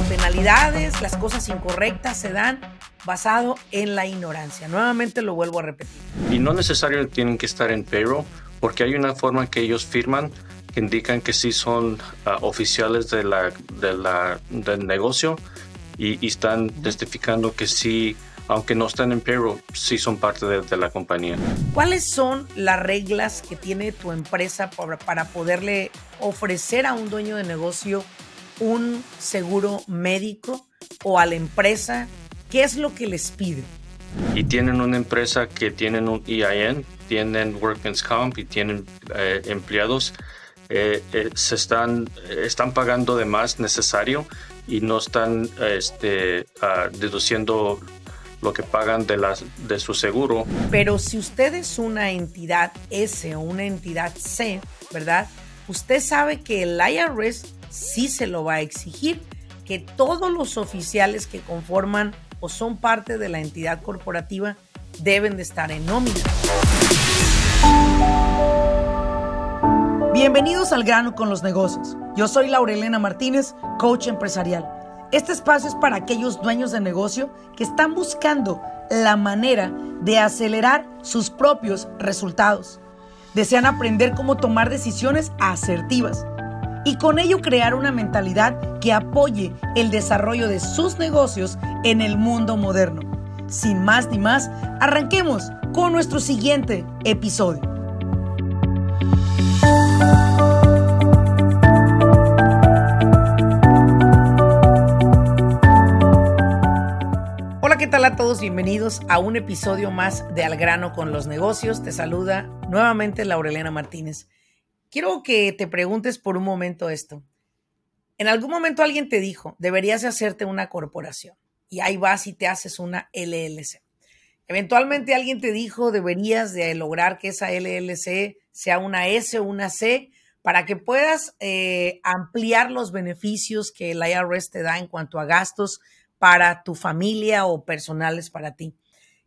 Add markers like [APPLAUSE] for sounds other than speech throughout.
Las penalidades, las cosas incorrectas se dan basado en la ignorancia. Nuevamente lo vuelvo a repetir. Y no necesariamente tienen que estar en payroll, porque hay una forma que ellos firman que indican que sí son ah, oficiales de la, de la, del negocio y, están testificando que sí, aunque no están en payroll, sí son parte de, la compañía. ¿Cuáles son las reglas que tiene tu empresa para, para poderle ofrecer a un dueño de negocio un seguro médico o a la empresa? ¿Qué es lo que les pide? Y tienen una empresa que tienen un EIN, tienen Workman's Comp y tienen eh, empleados, eh, eh, se están, están pagando de más necesario y no están este, ah, deduciendo lo que pagan de, las, de su seguro. Pero si usted es una entidad S o una entidad C, ¿verdad? Usted sabe que el IRS sí se lo va a exigir, que todos los oficiales que conforman o son parte de la entidad corporativa deben de estar en nómina. Bienvenidos al grano con los negocios. Yo soy Laurelena Martínez, coach empresarial. Este espacio es para aquellos dueños de negocio que están buscando la manera de acelerar sus propios resultados. Desean aprender cómo tomar decisiones asertivas y con ello crear una mentalidad que apoye el desarrollo de sus negocios en el mundo moderno. Sin más ni más, arranquemos con nuestro siguiente episodio. Hola, ¿qué tal a todos? Bienvenidos a un episodio más de Al grano con los negocios. Te saluda nuevamente Laurelena Martínez. Quiero que te preguntes por un momento esto. En algún momento alguien te dijo, deberías de hacerte una corporación y ahí vas y te haces una LLC. Eventualmente alguien te dijo, deberías de lograr que esa LLC sea una S o una C para que puedas eh, ampliar los beneficios que el IRS te da en cuanto a gastos para tu familia o personales para ti.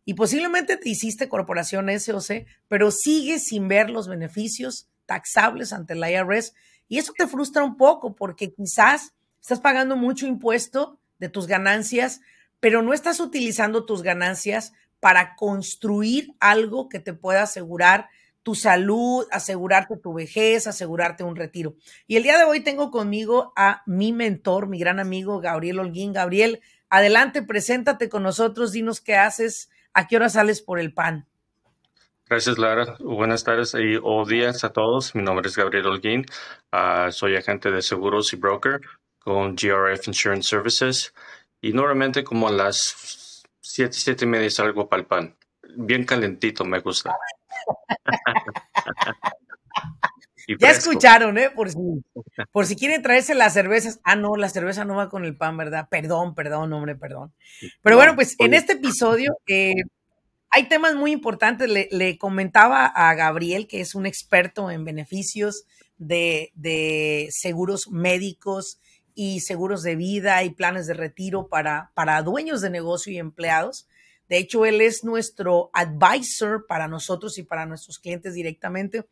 Y posiblemente te hiciste corporación S o C, pero sigues sin ver los beneficios taxables ante el IRS. Y eso te frustra un poco porque quizás estás pagando mucho impuesto de tus ganancias, pero no estás utilizando tus ganancias para construir algo que te pueda asegurar tu salud, asegurarte tu vejez, asegurarte un retiro. Y el día de hoy tengo conmigo a mi mentor, mi gran amigo Gabriel Holguín. Gabriel, adelante, preséntate con nosotros, dinos qué haces, a qué hora sales por el pan. Gracias, Lara. Buenas tardes y o días a todos. Mi nombre es Gabriel Holguín. Ah, soy agente de seguros y broker con GRF Insurance Services. Y normalmente como a las siete, siete y media salgo para el pan. Bien calentito, me gusta. [LAUGHS] ya escucharon, ¿eh? Por si, por si quieren traerse las cervezas. Ah, no, la cerveza no va con el pan, ¿verdad? Perdón, perdón, hombre, perdón. Pero bueno, pues en este episodio... Eh, hay temas muy importantes. Le, comentaba a Gabriel, que es un experto en beneficios de, seguros médicos y seguros de vida y planes de retiro para, para dueños de negocio y empleados. De hecho, él es nuestro advisor para nosotros y para nuestros clientes directamente.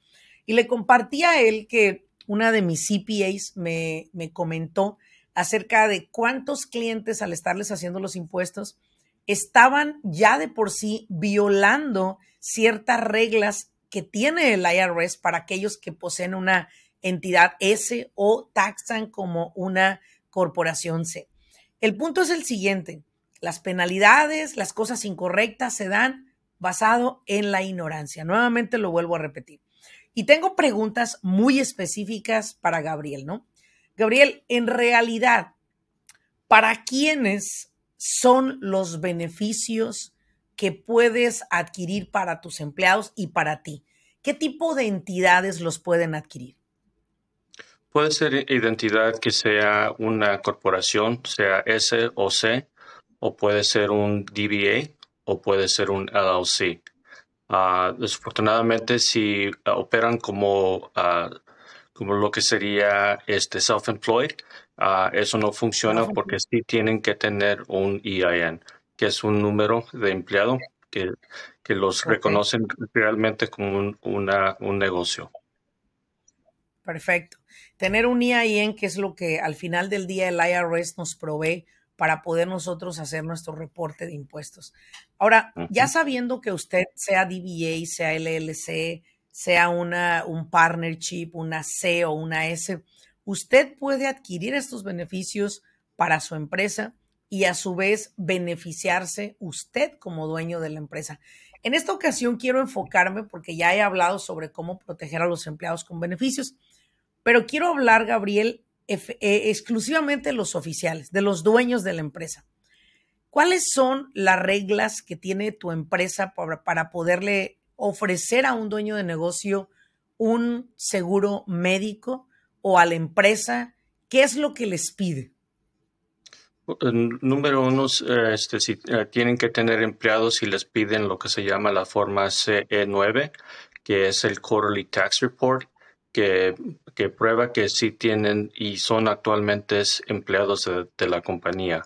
Y le compartí a él que una de mis CPAs me, me comentó acerca de cuántos clientes al estarles haciendo los impuestos estaban ya de por sí violando ciertas reglas que tiene el IRS para aquellos que poseen una entidad S o taxan como una corporación C. El punto es el siguiente, las penalidades, las cosas incorrectas se dan basado en la ignorancia. Nuevamente lo vuelvo a repetir. Y tengo preguntas muy específicas para Gabriel, ¿no? Gabriel, en realidad, ¿para quiénes son los beneficios que puedes adquirir para tus empleados y para ti. ¿Qué tipo de entidades los pueden adquirir? Puede ser identidad que sea una corporación, sea S o C, o puede ser un DBA o puede ser un LLC. Ah, desafortunadamente, si operan como, ah, como lo que sería este self-employed, Ah, eso no funciona porque sí tienen que tener un EIN, que es un número de empleado que, que los reconocen realmente como un, una, un negocio. Perfecto. Tener un IAIN, que es lo que al final del día el IRS nos provee para poder nosotros hacer nuestro reporte de impuestos. Ahora, ya sabiendo que usted sea DBA, sea LLC, sea una, un partnership, una C o una S, usted puede adquirir estos beneficios para su empresa y a su vez beneficiarse usted como dueño de la empresa. En esta ocasión quiero enfocarme porque ya he hablado sobre cómo proteger a los empleados con beneficios, pero quiero hablar, Gabriel, eh, exclusivamente de los oficiales, de los dueños de la empresa. ¿Cuáles son las reglas que tiene tu empresa para, para poderle ofrecer a un dueño de negocio un seguro médico o a la empresa? ¿Qué es lo que les pide? Número uno, eh, este, si eh, tienen que tener empleados y les piden lo que se llama la forma CE9, que es el Quarterly Tax Report, que prueba que sí tienen y son actualmente empleados de, la compañía.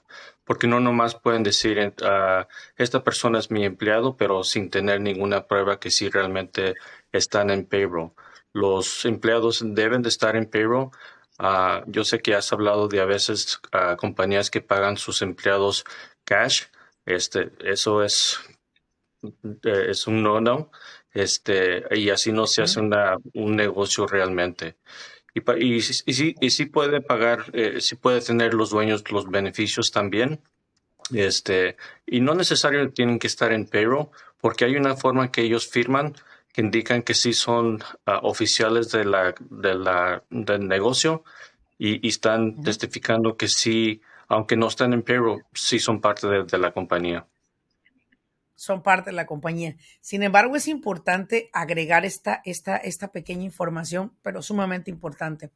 Porque no nomás pueden decir, uh, esta persona es mi empleado, pero sin tener ninguna prueba que sí realmente están en payroll. Los empleados deben de estar en payroll Ah, yo sé que has hablado de a veces uh, compañías que pagan sus empleados cash. Este, eso es, eh, es un no-no. Este, y así no se hace una, un negocio realmente. Y, y, y, y sí puede pagar, eh, sí puede tener los dueños los beneficios también. Este, y no necesariamente tienen que estar en payroll, porque hay una forma que ellos firman que indican que sí son ah, oficiales de la, de la, del negocio y, están testificando que sí, aunque no están en payroll, sí son parte de, la compañía. Son parte de la compañía. Sin embargo, es importante agregar esta, esta, esta pequeña información, pero sumamente importante.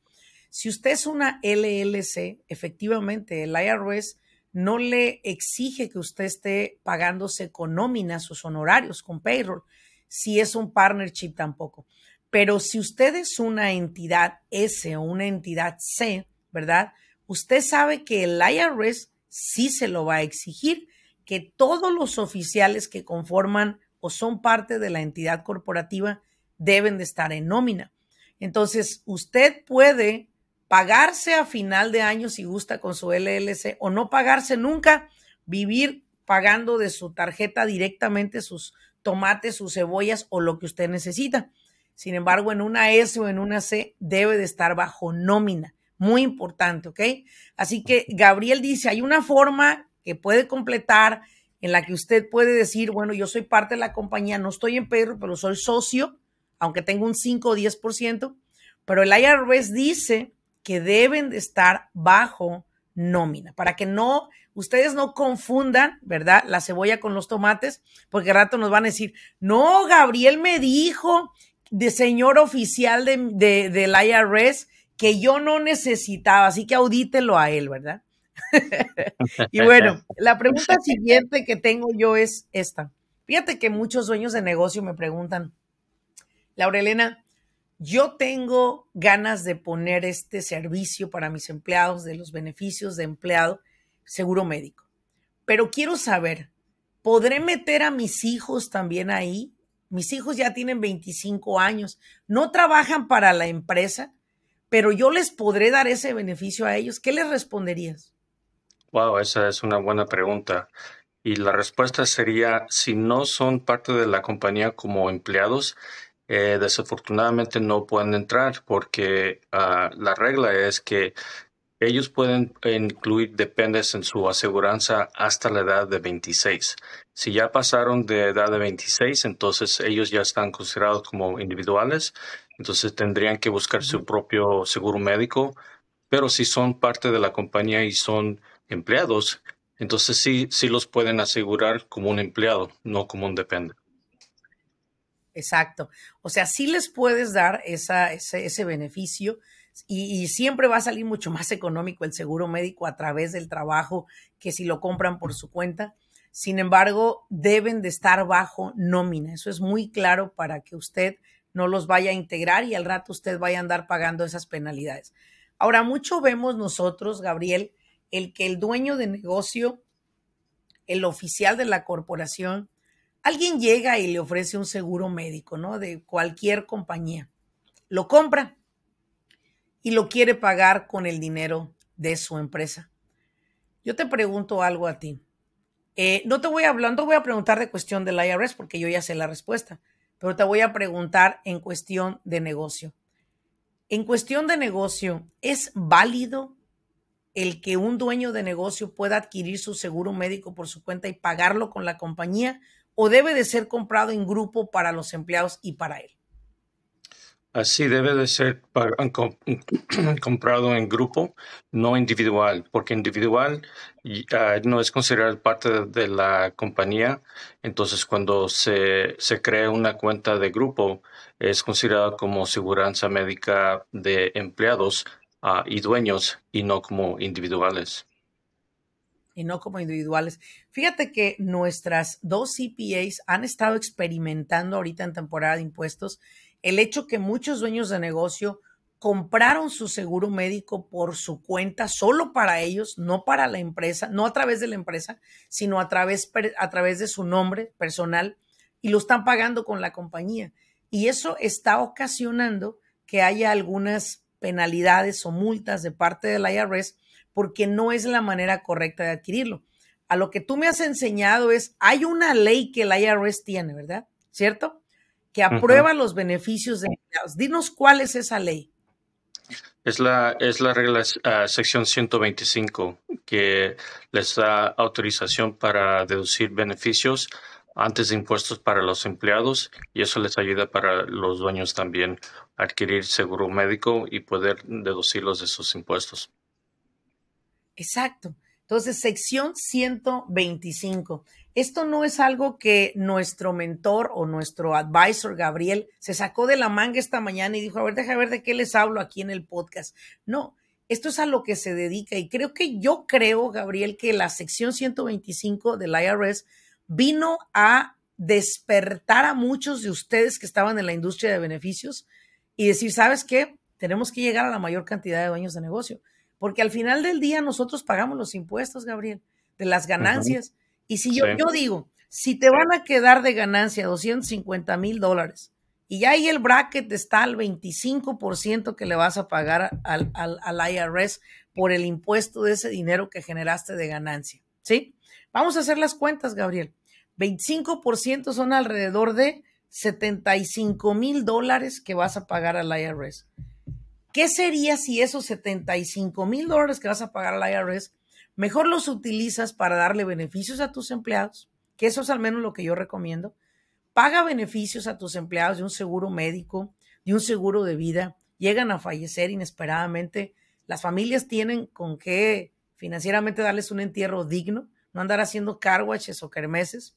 Si usted es una LLC, efectivamente, el IRS no le exige que usted esté pagándose con nómina sus honorarios, con payroll si es un partnership tampoco. Pero si usted es una entidad S o una entidad C, ¿verdad? Usted sabe que el IRS sí se lo va a exigir, que todos los oficiales que conforman o son parte de la entidad corporativa deben de estar en nómina. Entonces, usted puede pagarse a final de año si gusta con su LLC o no pagarse nunca, vivir pagando de su tarjeta directamente sus, tomates, sus cebollas o lo que usted necesita. Sin embargo, en una S o en una C debe de estar bajo nómina. Muy importante, ¿ok? Así que Gabriel dice, hay una forma que puede completar en la que usted puede decir, bueno, yo soy parte de la compañía, no estoy en perro, pero soy socio, aunque tengo un 5 o 10%, pero el IRS dice que deben de estar bajo nómina, para que no, ustedes no confundan, ¿verdad? La cebolla con los tomates, porque rato nos van a decir, no, Gabriel me dijo de señor oficial de, de, del IRS que yo no necesitaba, así que audítelo a él, ¿verdad? [LAUGHS] y bueno, [LAUGHS] la pregunta siguiente que tengo yo es esta. Fíjate que muchos dueños de negocio me preguntan, Laurelena, yo tengo ganas de poner este servicio para mis empleados de los beneficios de empleado seguro médico. Pero quiero saber, ¿podré meter a mis hijos también ahí? Mis hijos ya tienen 25 años, no trabajan para la empresa, pero yo les podré dar ese beneficio a ellos. ¿Qué les responderías? Wow, esa es una buena pregunta. Y la respuesta sería, si no son parte de la compañía como empleados, eh, desafortunadamente no pueden entrar porque ah, la regla es que ellos pueden incluir dependes en su aseguranza hasta la edad de 26. Si ya pasaron de edad de 26, entonces ellos ya están considerados como individuales, entonces tendrían que buscar su propio seguro médico, pero si son parte de la compañía y son empleados, entonces sí, sí los pueden asegurar como un empleado, no como un depende. Exacto. O sea, sí les puedes dar esa, ese, beneficio y, siempre va a salir mucho más económico el seguro médico a través del trabajo que si lo compran por su cuenta. Sin embargo, deben de estar bajo nómina. Eso es muy claro para que usted no los vaya a integrar y al rato usted vaya a andar pagando esas penalidades. Ahora, mucho vemos nosotros, Gabriel, el que el dueño de negocio, el oficial de la corporación, alguien llega y le ofrece un seguro médico, ¿no? De cualquier compañía. Lo compra. y lo quiere pagar con el dinero de su empresa. Yo te pregunto algo a ti. Eh, no te voy a hablar, no te voy a preguntar de cuestión del IRS porque yo ya sé la respuesta, pero te voy a preguntar en cuestión de negocio. En cuestión de negocio, ¿es válido el que un dueño de negocio pueda adquirir su seguro médico por su cuenta y pagarlo con la compañía o debe de ser comprado en grupo para los empleados y para él? Así debe de ser [CLEARS THROAT] comprado en grupo, no individual, porque individual ah, no es considerado parte de, la compañía. Entonces, cuando se, se, crea una cuenta de grupo, es considerado como seguridad médica de empleados ah, y dueños y no como individuales. Y no como individuales. Fíjate que nuestras dos CPAs han estado experimentando ahorita en temporada de impuestos el hecho que muchos dueños de negocio compraron su seguro médico por su cuenta, solo para ellos, no para la empresa, no a través de la empresa, sino a través, a través de su nombre personal y lo están pagando con la compañía. Y eso está ocasionando que haya algunas penalidades o multas de parte del IRS porque no es la manera correcta de adquirirlo. A lo que tú me has enseñado es, hay una ley que el IRS tiene, ¿verdad? ¿Cierto? Que aprueba los beneficios de empleados. Dinos cuál es esa ley. Es la, es la regla uh, sección 125 que les da autorización para deducir beneficios antes de impuestos para los empleados y eso les ayuda para los dueños también a adquirir seguro médico y poder deducirlos de sus impuestos. Exacto. Entonces, sección 125. Esto no es algo que nuestro mentor o nuestro advisor Gabriel se sacó de la manga esta mañana y dijo, a ver, déjame ver de qué les hablo aquí en el podcast. No, esto es a lo que se dedica y creo que yo creo, Gabriel, que la sección 125 del IRS vino a despertar a muchos de ustedes que estaban en la industria de beneficios y decir, ¿sabes qué? Tenemos que llegar a la mayor cantidad de dueños de negocio, porque al final del día nosotros pagamos los impuestos, Gabriel, de las ganancias. Y si yo, yo digo, si te van a quedar de ganancia 250 mil dólares y ya ahí el bracket está al 25% que le vas a pagar al, al, IRS por el impuesto de ese dinero que generaste de ganancia, ¿sí? Vamos a hacer las cuentas, Gabriel. 25% son alrededor de 75 mil dólares que vas a pagar al IRS. ¿Qué sería si esos 75 mil dólares que vas a pagar al IRS Mejor los utilizas para darle beneficios a tus empleados, que eso es al menos lo que yo recomiendo. Paga beneficios a tus empleados de un seguro médico, de un seguro de vida. Llegan a fallecer inesperadamente. Las familias tienen con qué financieramente darles un entierro digno, no andar haciendo carwaches o kermeses.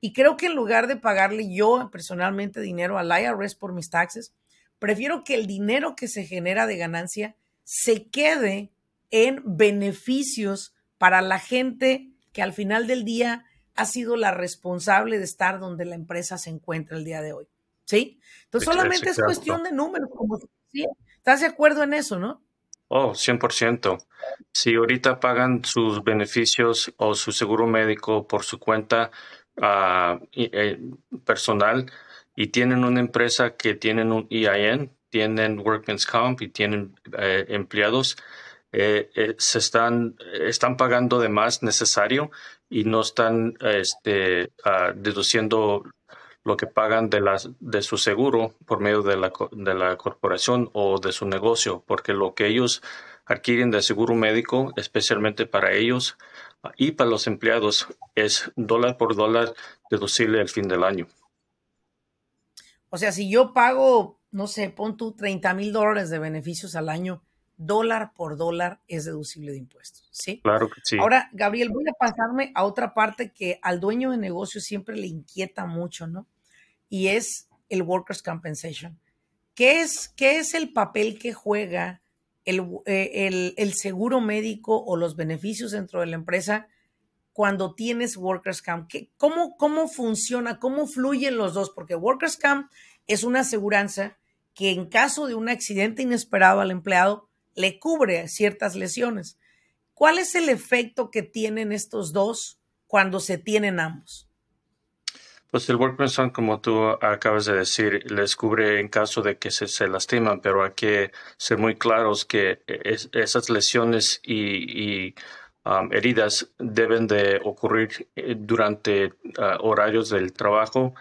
Y creo que en lugar de pagarle yo personalmente dinero al IRS por mis taxes, prefiero que el dinero que se genera de ganancia se quede en beneficios para la gente que al final del día ha sido la responsable de estar donde la empresa se encuentra el día de hoy. ¿Sí? Entonces solamente es cuestión de números. Como, ¿Estás de acuerdo en eso, no? Oh, 100%. Si ahorita pagan sus beneficios o su seguro médico por su cuenta ah, eh, personal y tienen una empresa que tienen un EIN, tienen Workman's Comp y tienen eh, empleados, eh, eh, se están, están pagando de más necesario y no están este, ah, deduciendo lo que pagan de, las, de su seguro por medio de la, de la corporación o de su negocio, porque lo que ellos adquieren de seguro médico, especialmente para ellos ah, y para los empleados, es dólar por dólar deducible al fin del año. O sea, si yo pago, no sé, pon tú 30 mil dólares de beneficios al año, dólar por dólar es deducible de impuestos, ¿sí? Claro que sí. Ahora, Gabriel, voy a pasarme a otra parte que al dueño de negocio siempre le inquieta mucho, ¿no? Y es el Workers' Compensation. ¿Qué es, qué es el papel que juega el, eh, el, seguro médico o los beneficios dentro de la empresa cuando tienes Workers' Comp? cómo, ¿Cómo funciona? ¿Cómo fluyen los dos? Porque Workers' Comp es una aseguranza que en caso de un accidente inesperado al empleado, le cubre ciertas lesiones. ¿Cuál es el efecto que tienen estos dos cuando se tienen ambos? Pues el Workman's como tú acabas de decir, les cubre en caso de que se, lastiman, pero hay que ser muy claros que esas lesiones y, um, heridas deben de ocurrir eh, durante uh, horarios del trabajo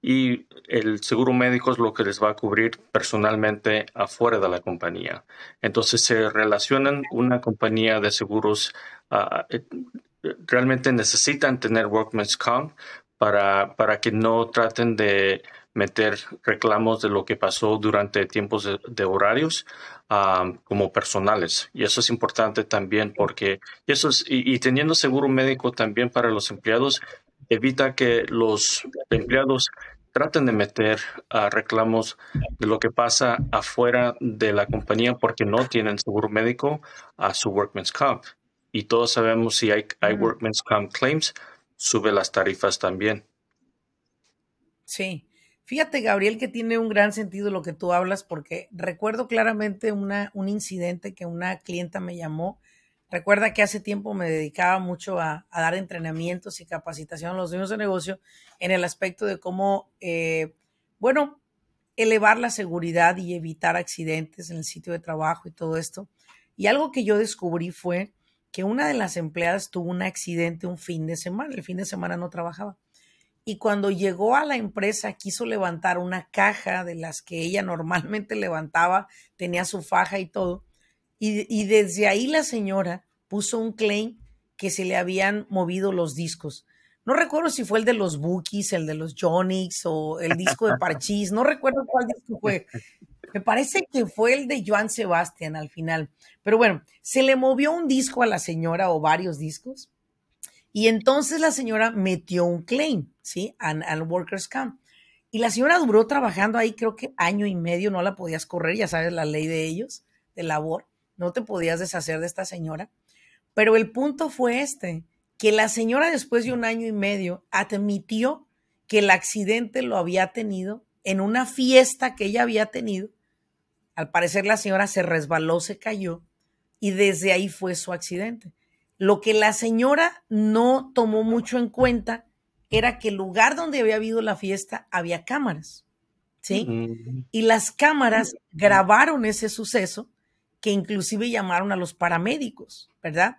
y el seguro médico es lo que les va a cubrir personalmente afuera de la compañía. Entonces se relacionan una compañía de seguros uh, eh, realmente necesitan tener Workman's Comp para, para que no traten de meter reclamos de lo que pasó durante tiempos de, horarios como personales. Y eso es importante también porque eso es, y, teniendo seguro médico también para los empleados, evita que los empleados traten de meter reclamos de lo que pasa afuera de la compañía porque no tienen seguro médico a su Workman's Comp. Y todos sabemos si hay, hay Workman's Comp claims, sube las tarifas también. Sí. Fíjate, Gabriel, que tiene un gran sentido lo que tú hablas, porque recuerdo claramente una, un incidente que una clienta me llamó. Recuerda que hace tiempo me dedicaba mucho a, dar entrenamientos y capacitación a los dueños de negocio en el aspecto de cómo, eh, bueno, elevar la seguridad y evitar accidentes en el sitio de trabajo y todo esto. Y algo que yo descubrí fue que una de las empleadas tuvo un accidente un fin de semana, el fin de semana no trabajaba. Y cuando llegó a la empresa quiso levantar una caja de las que ella normalmente [LAUGHS] levantaba, tenía su faja y todo. Y, desde ahí la señora puso un claim que se le habían movido los discos. No recuerdo si fue el de los Bookies, el de los Jonix o el disco de Parchís, no recuerdo cuál disco fue. Me parece que fue el de Joan Sebastián al final. Pero bueno, se le movió un disco a la señora o varios discos. Y entonces la señora metió un claim, ¿sí? Al, al Workers' Camp. Y la señora duró trabajando ahí, creo que año y medio, no la podías correr, ya sabes, la ley de ellos, de labor, no te podías deshacer de esta señora. Pero el punto fue este, que la señora después de un año y medio admitió que el accidente lo había tenido en una fiesta que ella había tenido al parecer la señora se resbaló, se cayó y desde ahí fue su accidente. Lo que la señora no tomó mucho en cuenta era que el lugar donde había habido la fiesta había cámaras, ¿sí? Y las cámaras grabaron ese suceso que inclusive llamaron a los paramédicos, ¿verdad?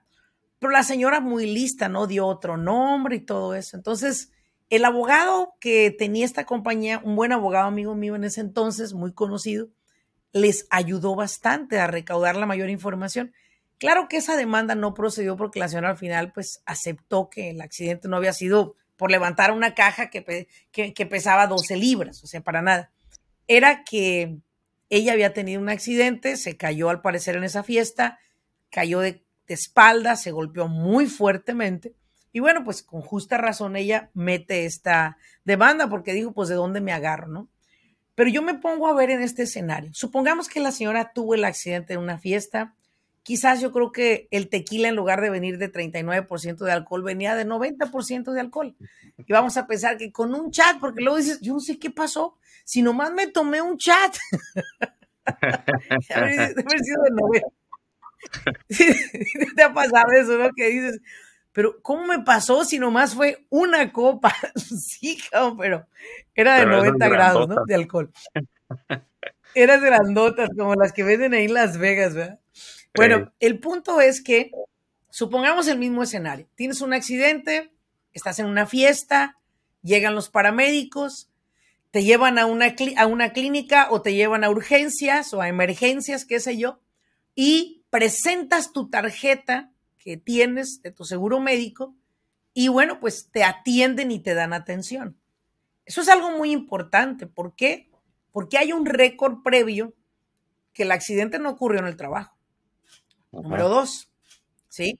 Pero la señora muy lista, ¿no? Dio otro nombre y todo eso. Entonces, el abogado que tenía esta compañía, un buen abogado amigo mío en ese entonces, muy conocido, les ayudó bastante a recaudar la mayor información. Claro que esa demanda no procedió porque la señora al final pues aceptó que el accidente no había sido por levantar una caja que, que, pesaba 12 libras, o sea, para nada. Era que ella había tenido un accidente, se cayó al parecer en esa fiesta, cayó de, de espalda, se golpeó muy fuertemente y bueno, pues con justa razón ella mete esta demanda porque dijo, pues de dónde me agarro, ¿no? Pero yo me pongo a ver en este escenario. Supongamos que la señora tuvo el accidente en una fiesta. Quizás yo creo que el tequila en lugar de venir de 39% de alcohol venía de 90% de alcohol. [LAUGHS] Y vamos a pensar que con un chat, porque luego dices, yo no sé qué pasó, si nomás me tomé un chat. Haber sido de 90. [LAUGHS] ¿Te ha pasado eso, no? Que dices, pero ¿cómo me pasó si nomás fue una copa? [LAUGHS] sí, pero era de 90 grados, ¿no? De alcohol. Eras grandotas, como las que venden ahí en Las Vegas, ¿verdad? Bueno, el punto es que, supongamos el mismo escenario. Tienes un accidente, estás en una fiesta, llegan los paramédicos, te llevan a una, a una clínica o te llevan a urgencias o a emergencias, qué sé yo, y presentas tu tarjeta que tienes de tu seguro médico y bueno, pues te atienden y te dan atención. Eso es algo muy importante. ¿Por qué? Porque hay un récord previo que el accidente no ocurrió en el trabajo. Número dos, ¿sí?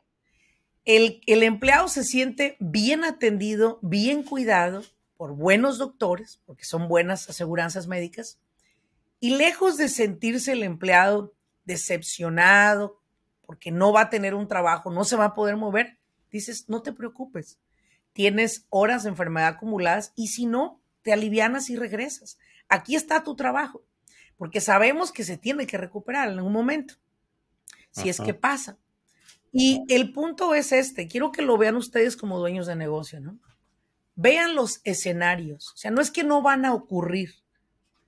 El, el, empleado se siente bien atendido, bien cuidado por buenos doctores, porque son buenas aseguranzas médicas, y lejos de sentirse el empleado decepcionado, porque no va a tener un trabajo, no se va a poder mover, dices, no te preocupes, tienes horas de enfermedad acumuladas y si no, te alivianas y regresas. Aquí está tu trabajo, porque sabemos que se tiene que recuperar en algún momento, si es que pasa. Y el punto es este, quiero que lo vean ustedes como dueños de negocio, ¿no? vean los escenarios. O sea, no es que no van a ocurrir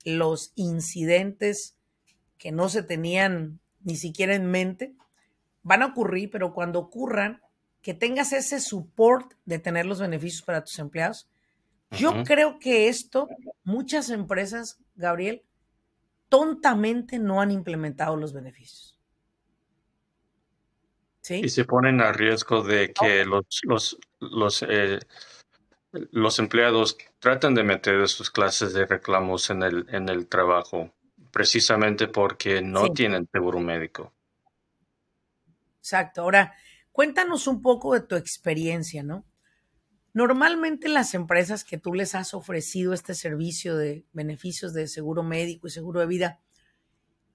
los incidentes que no se tenían ni siquiera en mente, van a ocurrir, pero cuando ocurran, que tengas ese support de tener los beneficios para tus empleados. Yo creo que esto, muchas empresas, Gabriel, tontamente no han implementado los beneficios. ¿Sí? Y se ponen a riesgo de que los, los, los, eh, los empleados tratan de meter sus clases de reclamos en el, en el trabajo, precisamente porque no tienen seguro médico. Exacto. Ahora, cuéntanos un poco de tu experiencia, ¿no? Normalmente las empresas que tú les has ofrecido este servicio de beneficios de seguro médico y seguro de vida,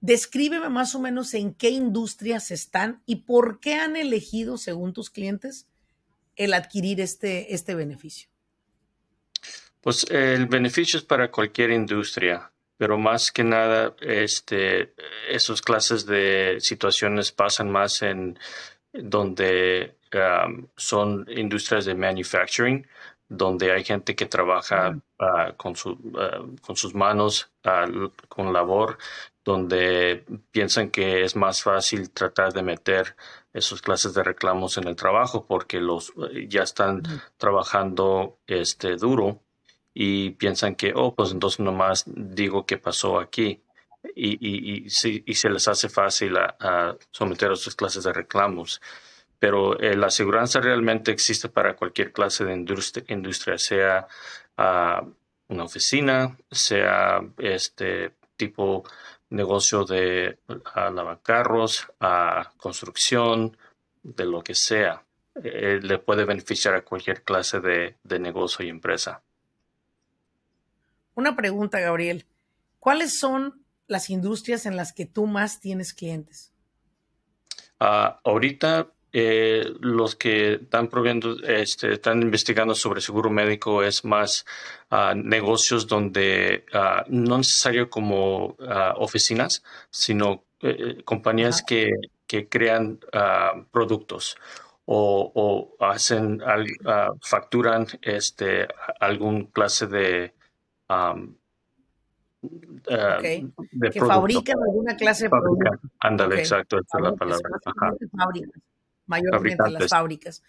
descríbeme más o menos en qué industrias están y por qué han elegido, según tus clientes, el adquirir este, este beneficio. Pues el beneficio es para cualquier industria, pero más que nada, este, esas clases de situaciones pasan más en donde son industrias de manufacturing, donde hay gente que trabaja ah, con, su, ah, con sus manos, ah, con labor, donde piensan que es más fácil tratar de meter esas clases de reclamos en el trabajo porque los ya están trabajando este duro y piensan que oh pues entonces nomás digo qué pasó aquí y, y, y, y se les hace fácil a, someter a sus clases de reclamos pero eh, la aseguranza realmente existe para cualquier clase de industria, sea ah, una oficina, sea este tipo negocio de uh, lavacarros, a construcción, de lo que sea. Eh, le puede beneficiar a cualquier clase de, negocio y empresa. Una pregunta, Gabriel. ¿Cuáles son las industrias en las que tú más tienes clientes? Ah, ahorita eh, los que están proviendo, este, están investigando sobre seguro médico es más ah, negocios donde uh, no necesario como ah, oficinas, sino eh, eh, compañías que, que, crean productos o, o hacen, facturan este, algún clase de que fabrican alguna clase de producto. Ándale, exacto, esa es la palabra mayormente las fábricas.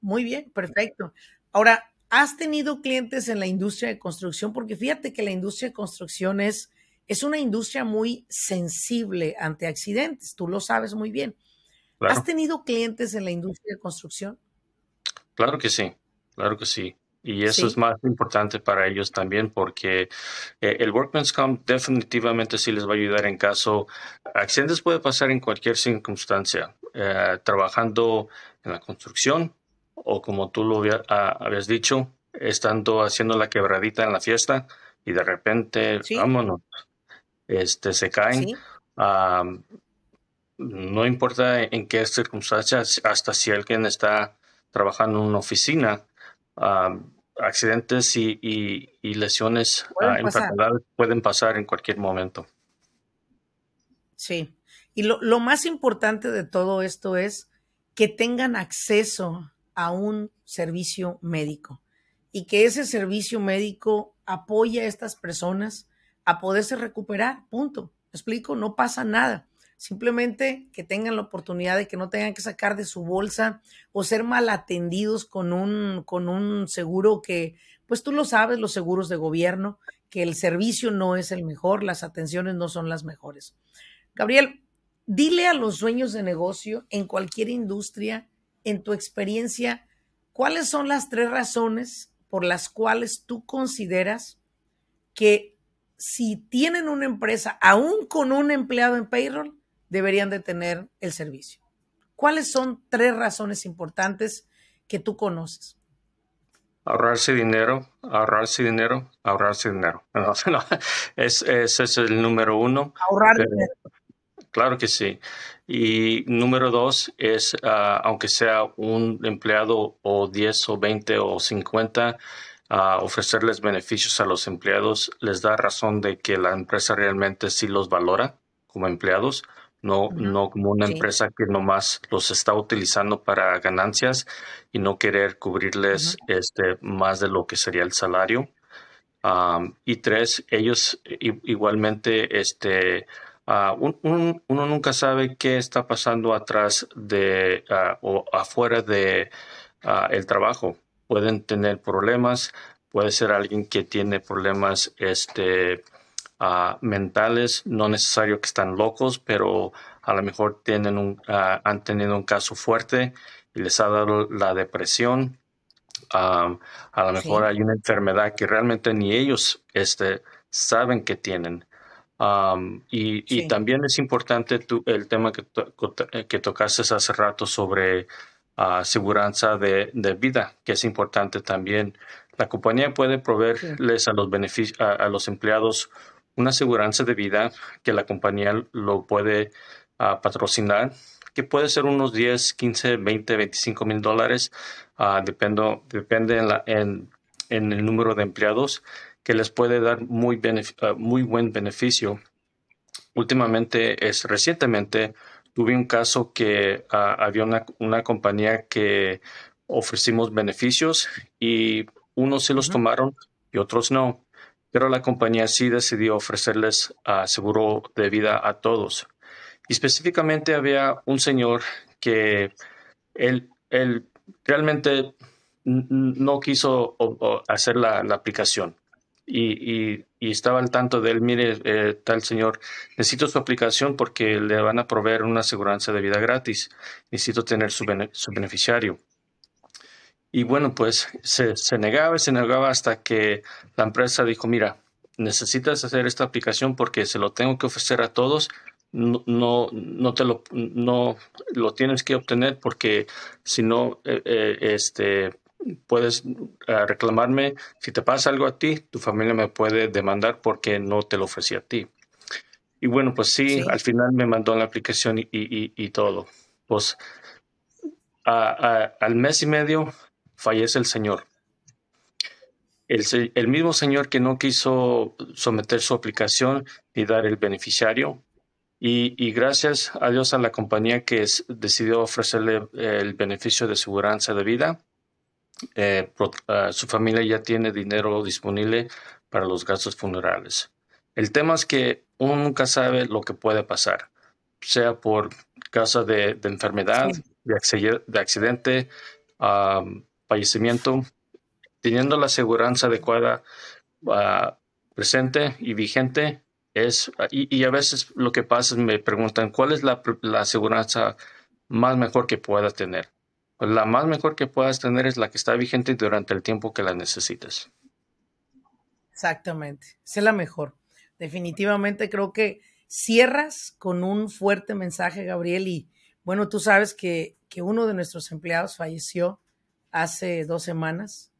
Muy bien, perfecto. Ahora, ¿has tenido clientes en la industria de construcción? Porque fíjate que la industria de construcción es, es una industria muy sensible ante accidentes, tú lo sabes muy bien. ¿Has tenido clientes en la industria de construcción? Claro que sí, claro que sí. Y eso es más importante para ellos también porque eh, el Workman's Comp definitivamente sí les va a ayudar en caso. Accidentes puede pasar en cualquier circunstancia. Eh, trabajando en la construcción o como tú lo ah, habías dicho, estando haciendo la quebradita en la fiesta y de repente, vámonos, este, se caen. no importa en qué circunstancias, hasta si alguien está trabajando en una oficina, accidentes y, lesiones, pueden, ah, pueden pasar en cualquier momento. Sí. Y lo, más importante de todo esto es que tengan acceso a un servicio médico y que ese servicio médico apoye a estas personas a poderse recuperar, punto. ¿Me explico? No pasa nada. Simplemente que tengan la oportunidad de que no tengan que sacar de su bolsa o ser mal atendidos con un, con un seguro que, pues tú lo sabes, los seguros de gobierno, que el servicio no es el mejor, las atenciones no son las mejores. Gabriel, Dile a los dueños de negocio en cualquier industria, en tu experiencia, cuáles son las tres razones por las cuales tú consideras que si tienen una empresa, aún con un empleado en payroll, deberían de tener el servicio. ¿Cuáles son tres razones importantes que tú conoces? Ahorrarse dinero, ahorrarse dinero, ahorrarse dinero. [LAUGHS] ese es el número uno. Ahorrar dinero. Claro que sí. Y número dos es, ah, aunque sea un empleado o 10 o 20 o 50, ah, ofrecerles beneficios a los empleados les da razón de que la empresa realmente sí los valora como empleados, no, no como una empresa que nomás los está utilizando para ganancias y no querer cubrirles este, más de lo que sería el salario. y tres, ellos igualmente, este, uh, uno nunca sabe qué está pasando atrás de ah, o afuera de ah, el trabajo. Pueden tener problemas, puede ser alguien que tiene problemas este, mentales, no necesario que están locos, pero a lo mejor tienen un, han tenido un caso fuerte y les ha dado la depresión a lo mejor hay una enfermedad que realmente ni ellos este, saben que tienen. y, también es importante el tema que, que tocaste hace rato sobre aseguranza de, vida, que es importante también. La compañía puede proveerles a los beneficios a, los empleados una aseguranza de vida que la compañía lo puede patrocinar que puede ser unos 10, 15, 20, 25 mil dólares, uh, depende, depende en, la, en, en, el número de empleados, que les puede dar muy, uh, muy buen beneficio. Últimamente, es recientemente, tuve un caso que había una, una, compañía que ofrecimos beneficios y unos sí los tomaron y otros no, pero la compañía sí decidió ofrecerles seguro de vida a todos. Y específicamente había un señor que él, él realmente no quiso hacer la, aplicación. Y, estaba al tanto de él, mire, eh, tal señor, necesito su aplicación porque le van a proveer una aseguranza de vida gratis, necesito tener su, su beneficiario. Y bueno, pues se, se, negaba y se negaba hasta que la empresa dijo, mira, necesitas hacer esta aplicación porque se lo tengo que ofrecer a todos, no, no, te lo, no lo tienes que obtener porque si no, eh, eh, este, puedes eh, reclamarme. Si te pasa algo a ti, tu familia me puede demandar porque no te lo ofrecí a ti. Y bueno, pues sí, al final me mandó la aplicación y, y, todo. Pues al mes y medio fallece el señor. El, el, mismo señor que no quiso someter su aplicación ni dar el beneficiario, y, gracias a Dios a la compañía que decidió ofrecerle el beneficio de seguridad de vida, eh, ah, su familia ya tiene dinero disponible para los gastos funerales. El tema es que uno nunca sabe lo que puede pasar, sea por causa de, enfermedad, de, accidente, fallecimiento. Teniendo la seguridad adecuada ah, presente y vigente, es, y, a veces lo que pasa es me preguntan, ¿cuál es la, la aseguranza más mejor que puedas tener? Pues la más mejor que puedas tener es la que está vigente durante el tiempo que la necesites. Exactamente, es la mejor. Definitivamente creo que cierras con un fuerte mensaje, Gabriel, y bueno, tú sabes que, que uno de nuestros empleados falleció hace dos semanas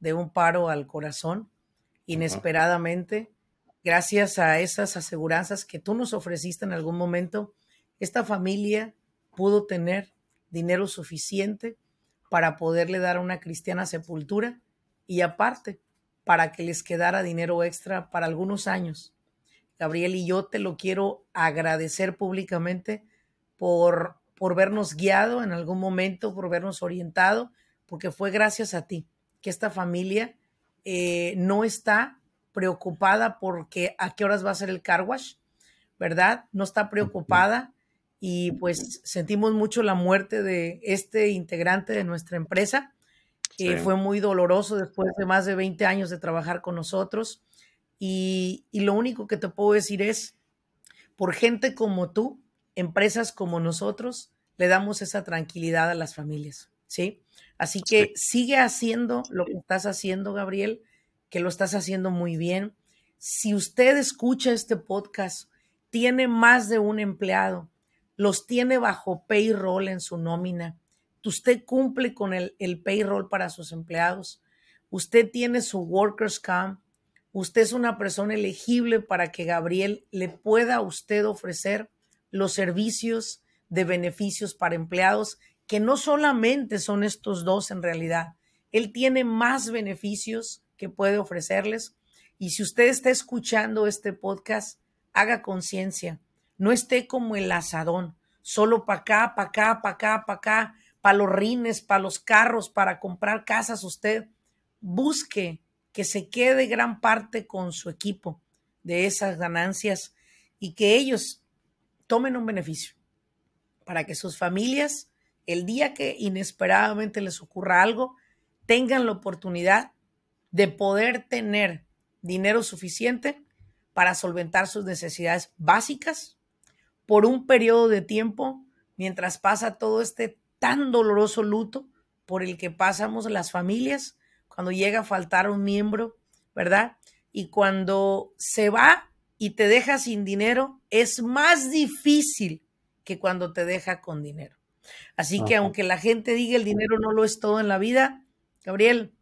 de un paro al corazón, inesperadamente gracias a esas aseguranzas que tú nos ofreciste en algún momento, esta familia pudo tener dinero suficiente para poderle dar a una cristiana sepultura y aparte para que les quedara dinero extra para algunos años. Gabriel y yo te lo quiero agradecer públicamente por, por vernos guiado en algún momento, por vernos orientado, porque fue gracias a ti que esta familia eh, no está preocupada porque a qué horas va a ser el car wash, ¿verdad? No está preocupada y pues sentimos mucho la muerte de este integrante de nuestra empresa. que fue muy doloroso después de más de 20 años de trabajar con nosotros. Y, y lo único que te puedo decir es, por gente como tú, empresas como nosotros, le damos esa tranquilidad a las familias, ¿sí? Así que sigue haciendo lo que estás haciendo, Gabriel que lo estás haciendo muy bien. Si usted escucha este podcast, tiene más de un empleado, los tiene bajo payroll en su nómina, usted cumple con el, el payroll para sus empleados, usted tiene su workers camp, usted es una persona elegible para que Gabriel le pueda a usted ofrecer los servicios de beneficios para empleados, que no solamente son estos dos en realidad, él tiene más beneficios que puede ofrecerles. Y si usted está escuchando este podcast, haga conciencia. no esté como el asadón, solo para acá, para acá, para acá, para acá, para los rines, para los carros, para comprar casas usted. Busque que se quede gran parte con su equipo de esas ganancias y que ellos tomen un beneficio para que sus familias, el día que inesperadamente les ocurra algo, tengan la oportunidad de poder tener dinero suficiente para solventar sus necesidades básicas por un periodo de tiempo mientras pasa todo este tan doloroso luto por el que pasamos las familias cuando llega a faltar un miembro, ¿verdad? Y cuando se va y te deja sin dinero, es más difícil que cuando te deja con dinero. Así que aunque la gente diga el dinero no lo es todo en la vida, Gabriel,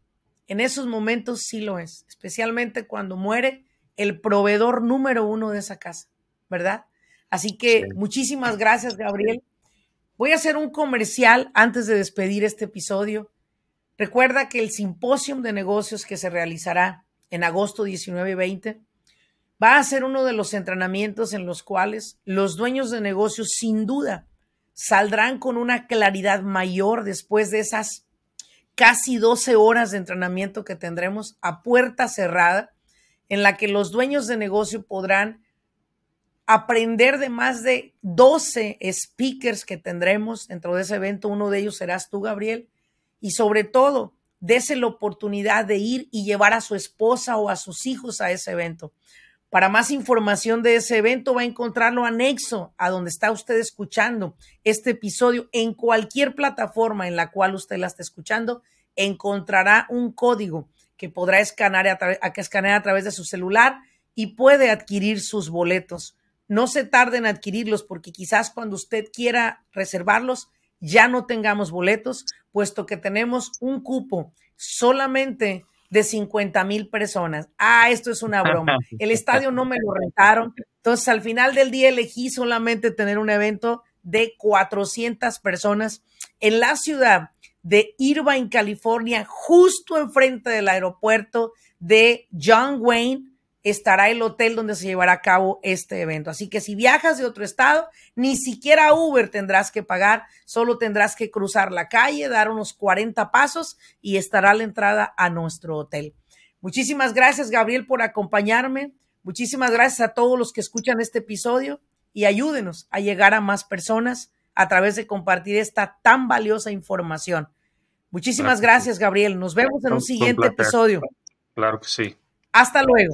en esos momentos sí lo es, especialmente cuando muere el proveedor número uno de esa casa, ¿verdad? Así que muchísimas gracias, Gabriel. Voy a hacer un comercial antes de despedir este episodio. Recuerda que el simposio de negocios que se realizará en agosto 19 y 20 va a ser uno de los entrenamientos en los cuales los dueños de negocios sin duda saldrán con una claridad mayor después de esas casi 12 horas de entrenamiento que tendremos a puerta cerrada, en la que los dueños de negocio podrán aprender de más de 12 speakers que tendremos dentro de ese evento. Uno de ellos serás tú, Gabriel. Y sobre todo, dése la oportunidad de ir y llevar a su esposa o a sus hijos a ese evento. Para más información de ese evento va a encontrarlo anexo a donde está usted escuchando este episodio en cualquier plataforma en la cual usted la esté escuchando, encontrará un código que podrá escanear a, a, escanear a través de su celular y puede adquirir sus boletos. No se tarde en adquirirlos porque quizás cuando usted quiera reservarlos ya no tengamos boletos, puesto que tenemos un cupo solamente de 50 mil personas. Ah, esto es una broma. [LAUGHS] El estadio no me lo rentaron. Entonces, al final del día elegí solamente tener un evento de 400 personas en la ciudad de Irvine, California, justo enfrente del aeropuerto de John Wayne, estará el hotel donde se llevará a cabo este evento. Así que si viajas de otro estado, ni siquiera Uber tendrás que pagar, solo tendrás que cruzar la calle, dar unos 40 pasos y estará la entrada a nuestro hotel. Muchísimas gracias, Gabriel, por acompañarme. Muchísimas gracias a todos los que escuchan este episodio y ayúdenos a llegar a más personas a través de compartir esta tan valiosa información. Muchísimas gracias, Gabriel. Nos vemos en un siguiente episodio. Claro que sí. Hasta luego.